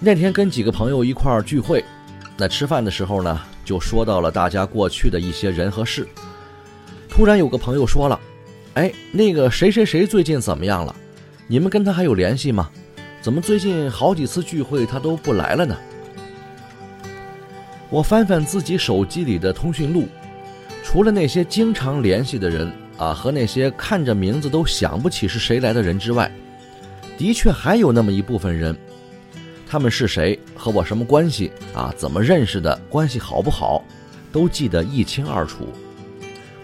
那天跟几个朋友一块儿聚会，那吃饭的时候呢，就说到了大家过去的一些人和事。突然有个朋友说了：“哎，那个谁谁谁最近怎么样了？你们跟他还有联系吗？怎么最近好几次聚会他都不来了呢？”我翻翻自己手机里的通讯录，除了那些经常联系的人啊，和那些看着名字都想不起是谁来的人之外，的确还有那么一部分人，他们是谁，和我什么关系啊，怎么认识的，关系好不好，都记得一清二楚，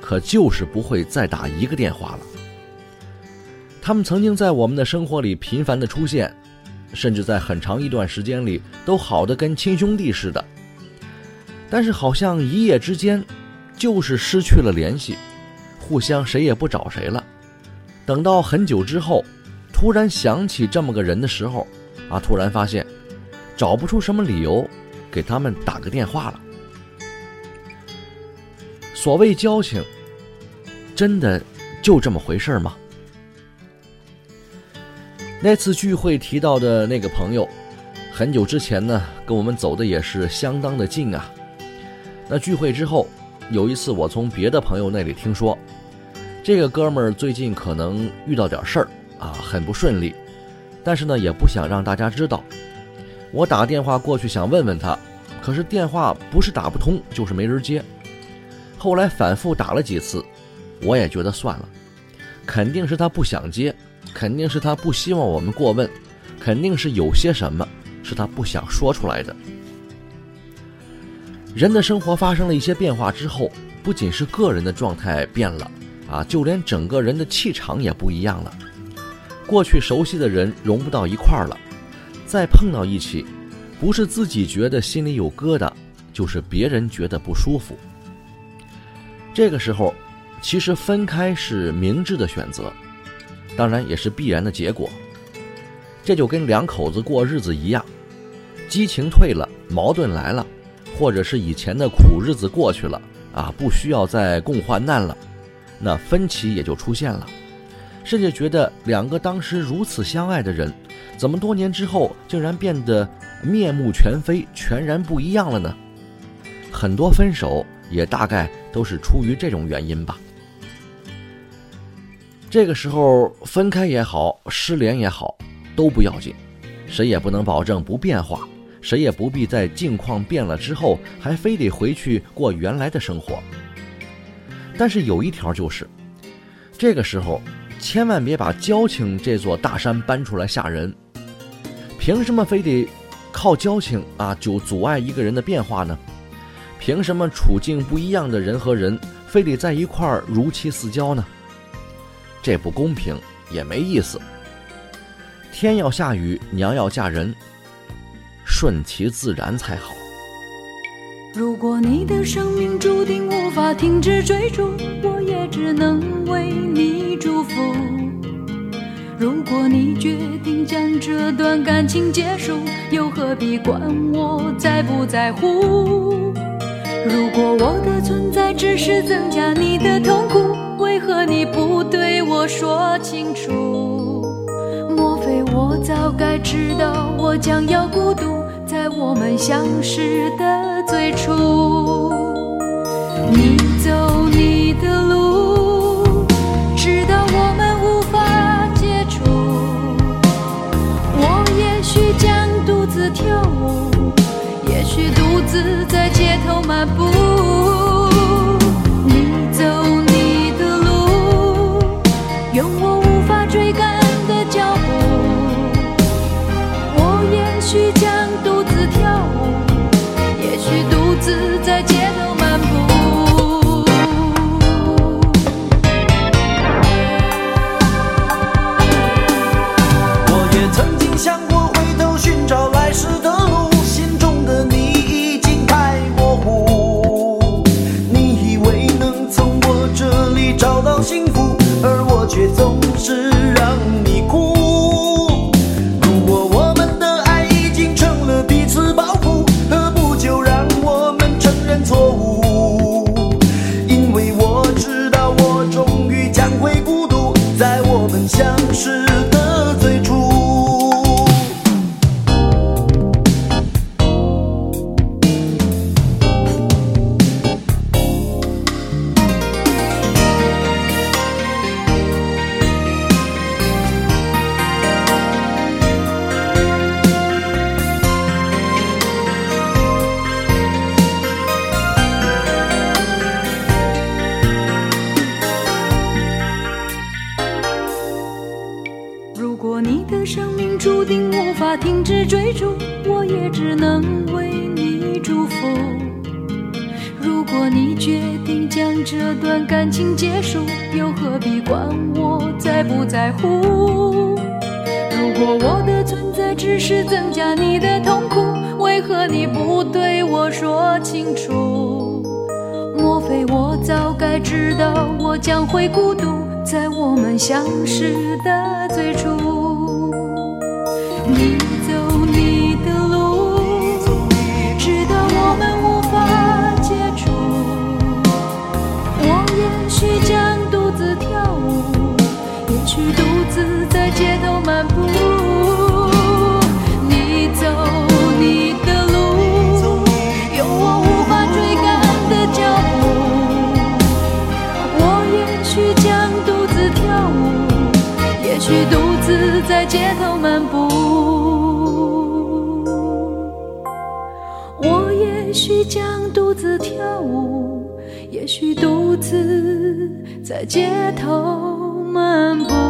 可就是不会再打一个电话了。他们曾经在我们的生活里频繁的出现，甚至在很长一段时间里都好的跟亲兄弟似的。但是好像一夜之间，就是失去了联系，互相谁也不找谁了。等到很久之后，突然想起这么个人的时候，啊，突然发现，找不出什么理由给他们打个电话了。所谓交情，真的就这么回事吗？那次聚会提到的那个朋友，很久之前呢，跟我们走的也是相当的近啊。那聚会之后，有一次我从别的朋友那里听说，这个哥们儿最近可能遇到点事儿啊，很不顺利，但是呢也不想让大家知道。我打电话过去想问问他，可是电话不是打不通，就是没人接。后来反复打了几次，我也觉得算了，肯定是他不想接，肯定是他不希望我们过问，肯定是有些什么是他不想说出来的。人的生活发生了一些变化之后，不仅是个人的状态变了，啊，就连整个人的气场也不一样了。过去熟悉的人融不到一块儿了，再碰到一起，不是自己觉得心里有疙瘩，就是别人觉得不舒服。这个时候，其实分开是明智的选择，当然也是必然的结果。这就跟两口子过日子一样，激情退了，矛盾来了。或者是以前的苦日子过去了啊，不需要再共患难了，那分歧也就出现了，甚至觉得两个当时如此相爱的人，怎么多年之后竟然变得面目全非、全然不一样了呢？很多分手也大概都是出于这种原因吧。这个时候分开也好，失联也好，都不要紧，谁也不能保证不变化。谁也不必在境况变了之后，还非得回去过原来的生活。但是有一条就是，这个时候千万别把交情这座大山搬出来吓人。凭什么非得靠交情啊就阻碍一个人的变化呢？凭什么处境不一样的人和人非得在一块儿如漆似胶呢？这不公平，也没意思。天要下雨，娘要嫁人。顺其自然才好。如果你的生命注定无法停止追逐，我也只能为你祝福。如果你决定将这段感情结束，又何必管我在不在乎？如果我的存在只是增加你的痛苦，为何你不对我说清楚？莫非我早该知道我将要孤独？在我们相识的最初，你走 my boo 是追逐，我也只能为你祝福。如果你决定将这段感情结束，又何必管我在不在乎？如果我的存在只是增加你的痛苦，为何你不对我说清楚？莫非我早该知道我将会孤独，在我们相识的最初？你独自在街头漫步。你走你的路，有我无法追赶的脚步。我也许将独自跳舞，也许独自在街头漫步。我也许将独自跳舞，也许独自在街头漫步。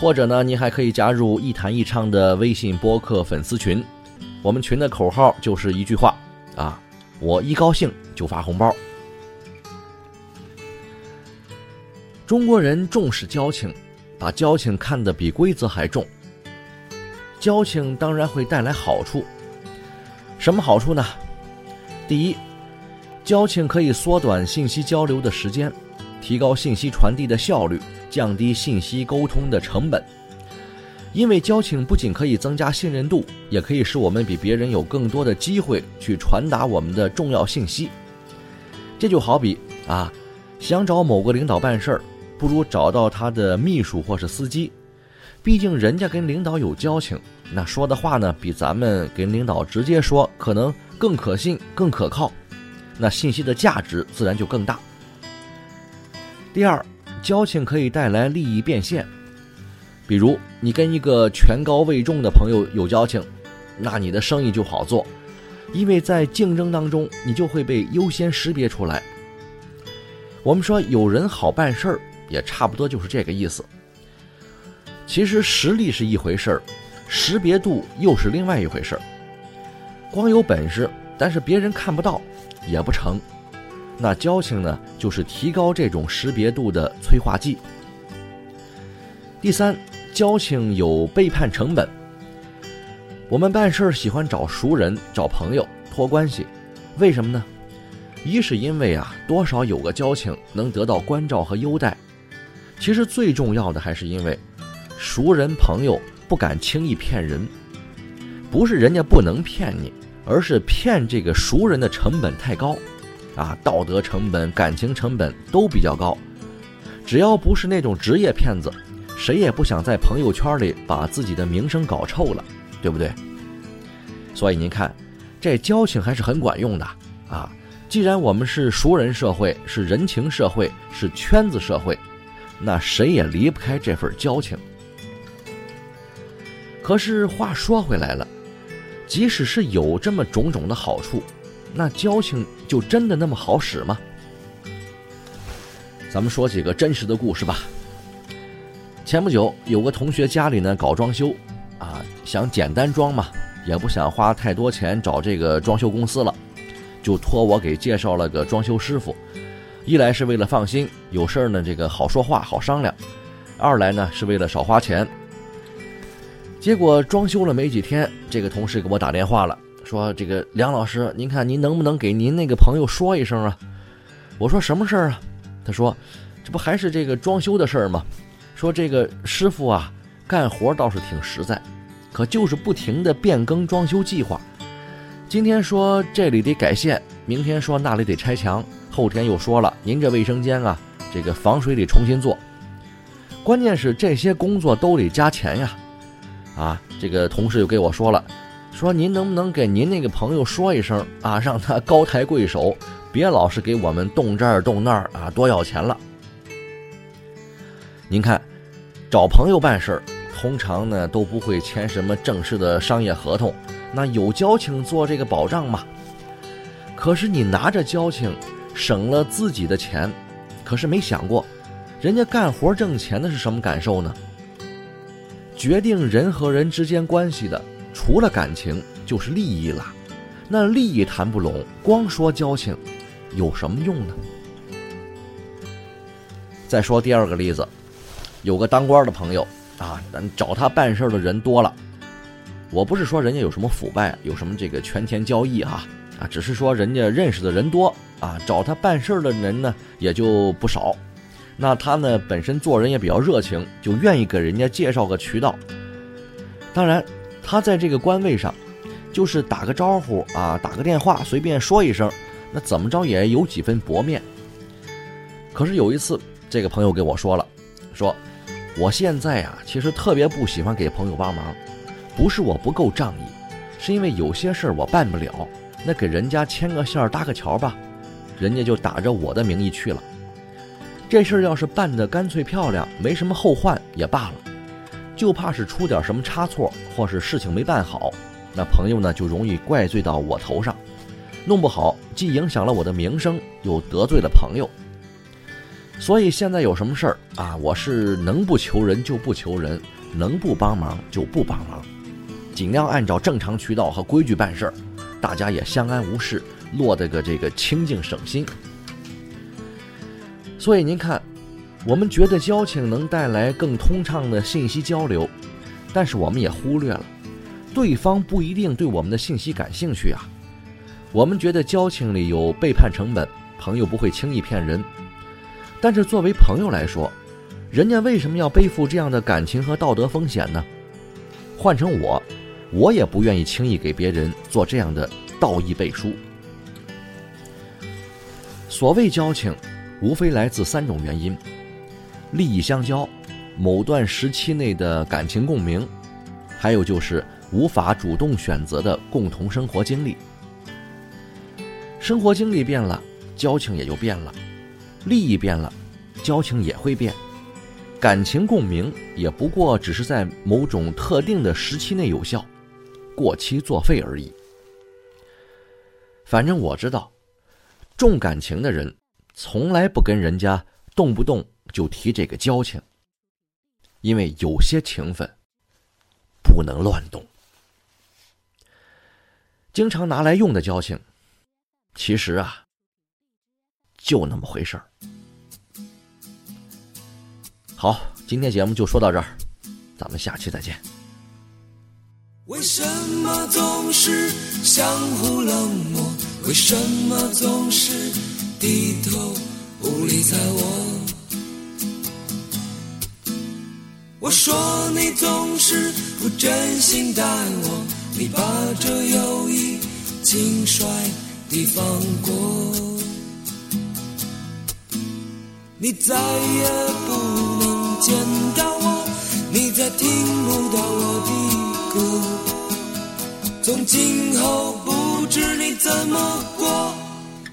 或者呢，您还可以加入“一谈一唱”的微信播客粉丝群，我们群的口号就是一句话啊，我一高兴就发红包。中国人重视交情，把交情看得比规则还重。交情当然会带来好处，什么好处呢？第一，交情可以缩短信息交流的时间，提高信息传递的效率，降低信息沟通的成本。因为交情不仅可以增加信任度，也可以使我们比别人有更多的机会去传达我们的重要信息。这就好比啊，想找某个领导办事儿，不如找到他的秘书或是司机。毕竟人家跟领导有交情，那说的话呢，比咱们跟领导直接说可能更可信、更可靠，那信息的价值自然就更大。第二，交情可以带来利益变现。比如你跟一个权高位重的朋友有交情，那你的生意就好做，因为在竞争当中，你就会被优先识别出来。我们说有人好办事儿，也差不多就是这个意思。其实实力是一回事儿，识别度又是另外一回事儿。光有本事，但是别人看不到，也不成。那交情呢，就是提高这种识别度的催化剂。第三，交情有背叛成本。我们办事儿喜欢找熟人、找朋友托关系，为什么呢？一是因为啊，多少有个交情能得到关照和优待。其实最重要的还是因为，熟人朋友不敢轻易骗人，不是人家不能骗你，而是骗这个熟人的成本太高，啊，道德成本、感情成本都比较高。只要不是那种职业骗子，谁也不想在朋友圈里把自己的名声搞臭了，对不对？所以您看，这交情还是很管用的啊。既然我们是熟人社会，是人情社会，是圈子社会，那谁也离不开这份交情。可是话说回来了，即使是有这么种种的好处，那交情就真的那么好使吗？咱们说几个真实的故事吧。前不久有个同学家里呢搞装修，啊，想简单装嘛，也不想花太多钱找这个装修公司了。就托我给介绍了个装修师傅，一来是为了放心，有事儿呢这个好说话好商量；二来呢是为了少花钱。结果装修了没几天，这个同事给我打电话了，说：“这个梁老师，您看您能不能给您那个朋友说一声啊？”我说：“什么事儿啊？”他说：“这不还是这个装修的事儿吗？说这个师傅啊，干活倒是挺实在，可就是不停的变更装修计划。”今天说这里得改线，明天说那里得拆墙，后天又说了您这卫生间啊，这个防水得重新做。关键是这些工作都得加钱呀！啊，这个同事又给我说了，说您能不能给您那个朋友说一声啊，让他高抬贵手，别老是给我们动这儿动那儿啊，多要钱了。您看，找朋友办事儿，通常呢都不会签什么正式的商业合同。那有交情做这个保障嘛？可是你拿着交情，省了自己的钱，可是没想过，人家干活挣钱的是什么感受呢？决定人和人之间关系的，除了感情就是利益了。那利益谈不拢，光说交情，有什么用呢？再说第二个例子，有个当官的朋友啊，咱找他办事的人多了。我不是说人家有什么腐败，有什么这个权钱交易哈，啊，只是说人家认识的人多啊，找他办事的人呢也就不少。那他呢本身做人也比较热情，就愿意给人家介绍个渠道。当然，他在这个官位上，就是打个招呼啊，打个电话，随便说一声，那怎么着也有几分薄面。可是有一次，这个朋友给我说了，说我现在啊，其实特别不喜欢给朋友帮忙。不是我不够仗义，是因为有些事儿我办不了。那给人家牵个线搭个桥吧，人家就打着我的名义去了。这事儿要是办得干脆漂亮，没什么后患也罢了，就怕是出点什么差错，或是事情没办好，那朋友呢就容易怪罪到我头上，弄不好既影响了我的名声，又得罪了朋友。所以现在有什么事儿啊，我是能不求人就不求人，能不帮忙就不帮忙。尽量按照正常渠道和规矩办事儿，大家也相安无事，落得个这个清静省心。所以您看，我们觉得交情能带来更通畅的信息交流，但是我们也忽略了，对方不一定对我们的信息感兴趣啊。我们觉得交情里有背叛成本，朋友不会轻易骗人，但是作为朋友来说，人家为什么要背负这样的感情和道德风险呢？换成我。我也不愿意轻易给别人做这样的道义背书。所谓交情，无非来自三种原因：利益相交，某段时期内的感情共鸣，还有就是无法主动选择的共同生活经历。生活经历变了，交情也就变了；利益变了，交情也会变。感情共鸣也不过只是在某种特定的时期内有效，过期作废而已。反正我知道，重感情的人从来不跟人家动不动就提这个交情，因为有些情分不能乱动。经常拿来用的交情，其实啊，就那么回事儿。好，今天节目就说到这儿，咱们下期再见。为什么总是相互冷漠？为什么总是低头不理睬我？我说你总是不真心待我，你把这友谊轻率地放过，你再也不能见到我，你再听不到我的歌。从今后不知你怎么过，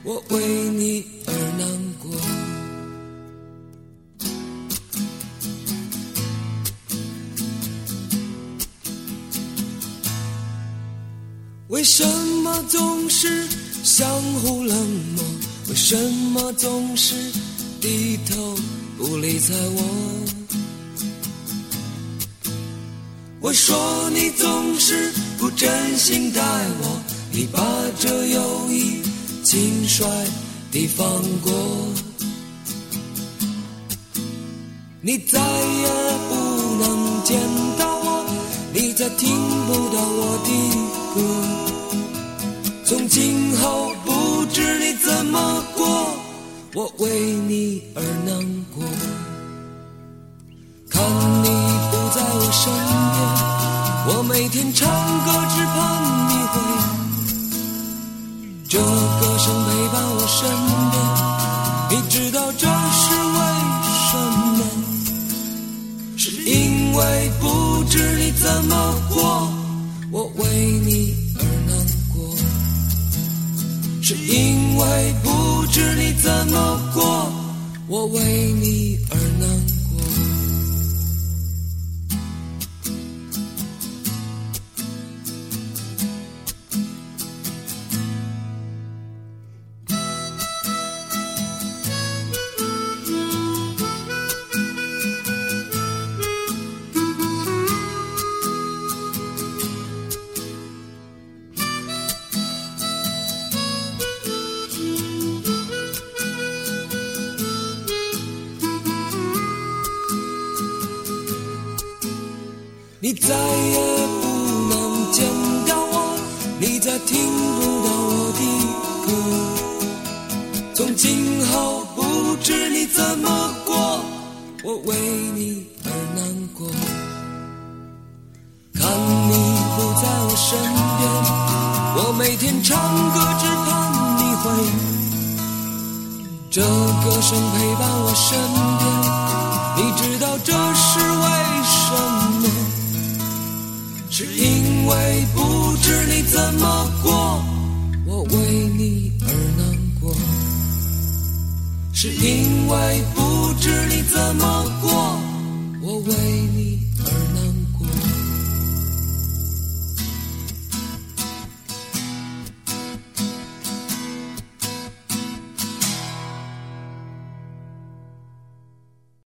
我为你为什么总是相互冷漠？为什么总是低头不理睬我？我说你总是不真心待我，你把这友谊轻率地放过，你再也不能见到我，你再听不到我的歌。从今后不知你怎么过，我为你而难过。看你不在我身边，我每天唱歌只盼你回。这歌声陪伴我身边，你知道这是为什么？是因为不知你怎么过，我为你是因为不知你怎么过，我为你而难过你再也不能见到我，你再听不到我的歌。从今后不知你怎么过，我为你而难过。看你不在我身边，我每天唱歌只盼你回。这歌声陪伴我身边，你知道因为不知你怎么过，我为你而难过。是因为不知你怎么过，我为你而难过。